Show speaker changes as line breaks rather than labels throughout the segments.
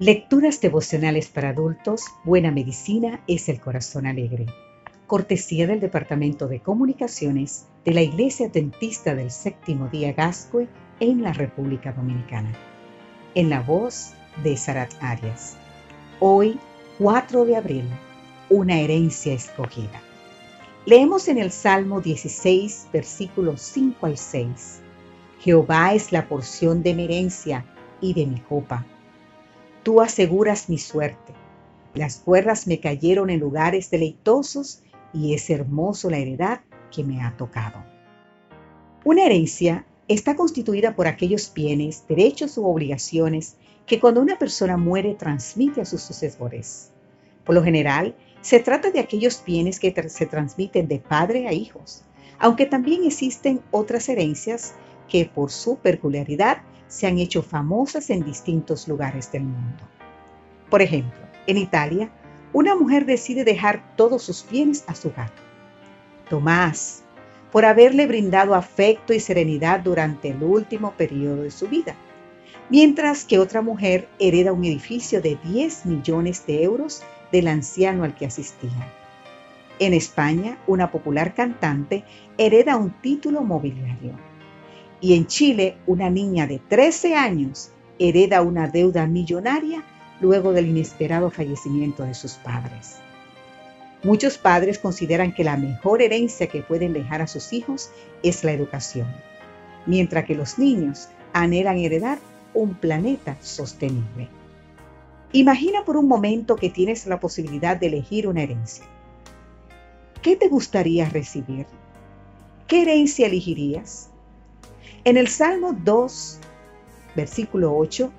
Lecturas devocionales para adultos, Buena Medicina es el Corazón Alegre. Cortesía del Departamento de Comunicaciones de la Iglesia Dentista del Séptimo Día Gascue en la República Dominicana. En la voz de Sarat Arias. Hoy, 4 de abril, una herencia escogida. Leemos en el Salmo 16, versículos 5 al 6. Jehová es la porción de mi herencia y de mi copa Tú aseguras mi suerte. Las cuerdas me cayeron en lugares deleitosos y es hermoso la heredad que me ha tocado. Una herencia está constituida por aquellos bienes, derechos u obligaciones que cuando una persona muere transmite a sus sucesores. Por lo general, se trata de aquellos bienes que se transmiten de padre a hijos, aunque también existen otras herencias que por su peculiaridad se han hecho famosas en distintos lugares del mundo. Por ejemplo, en Italia, una mujer decide dejar todos sus bienes a su gato. Tomás, por haberle brindado afecto y serenidad durante el último periodo de su vida, mientras que otra mujer hereda un edificio de 10 millones de euros del anciano al que asistía. En España, una popular cantante hereda un título mobiliario. Y en Chile, una niña de 13 años hereda una deuda millonaria luego del inesperado fallecimiento de sus padres. Muchos padres consideran que la mejor herencia que pueden dejar a sus hijos es la educación, mientras que los niños anhelan heredar un planeta sostenible. Imagina por un momento que tienes la posibilidad de elegir una herencia. ¿Qué te gustaría recibir? ¿Qué herencia elegirías? En el Salmo 2, versículo 8,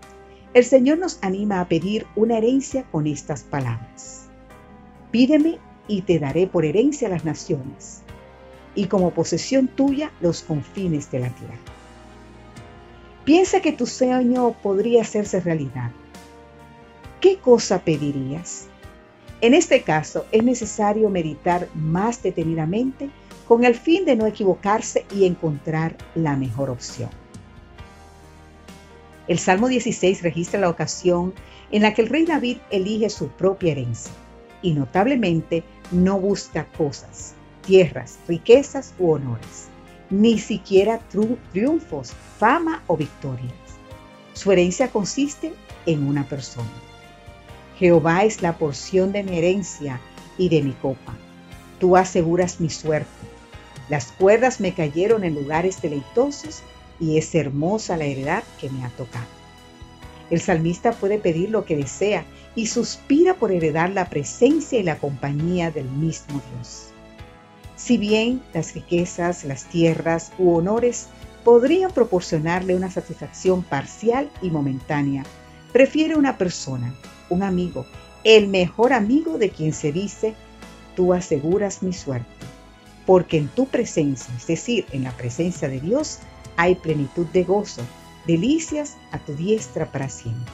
el Señor nos anima a pedir una herencia con estas palabras. Pídeme y te daré por herencia las naciones, y como posesión tuya los confines de la tierra. Piensa que tu sueño podría hacerse realidad. ¿Qué cosa pedirías? En este caso es necesario meditar más detenidamente con el fin de no equivocarse y encontrar la mejor opción. El Salmo 16 registra la ocasión en la que el rey David elige su propia herencia y notablemente no busca cosas, tierras, riquezas u honores, ni siquiera triunfos, fama o victorias. Su herencia consiste en una persona. Jehová es la porción de mi herencia y de mi copa. Tú aseguras mi suerte las cuerdas me cayeron en lugares deleitosos y es hermosa la heredad que me ha tocado. El salmista puede pedir lo que desea y suspira por heredar la presencia y la compañía del mismo Dios. Si bien las riquezas, las tierras u honores podrían proporcionarle una satisfacción parcial y momentánea, prefiere una persona, un amigo, el mejor amigo de quien se dice, tú aseguras mi suerte porque en tu presencia, es decir, en la presencia de Dios, hay plenitud de gozo, delicias a tu diestra para siempre.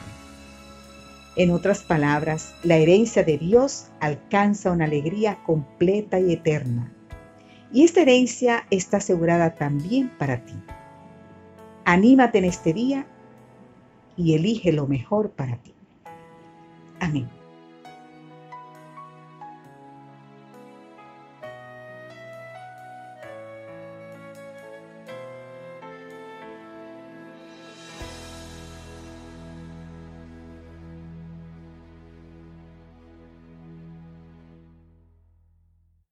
En otras palabras, la herencia de Dios alcanza una alegría completa y eterna. Y esta herencia está asegurada también para ti. Anímate en este día y elige lo mejor para ti. Amén.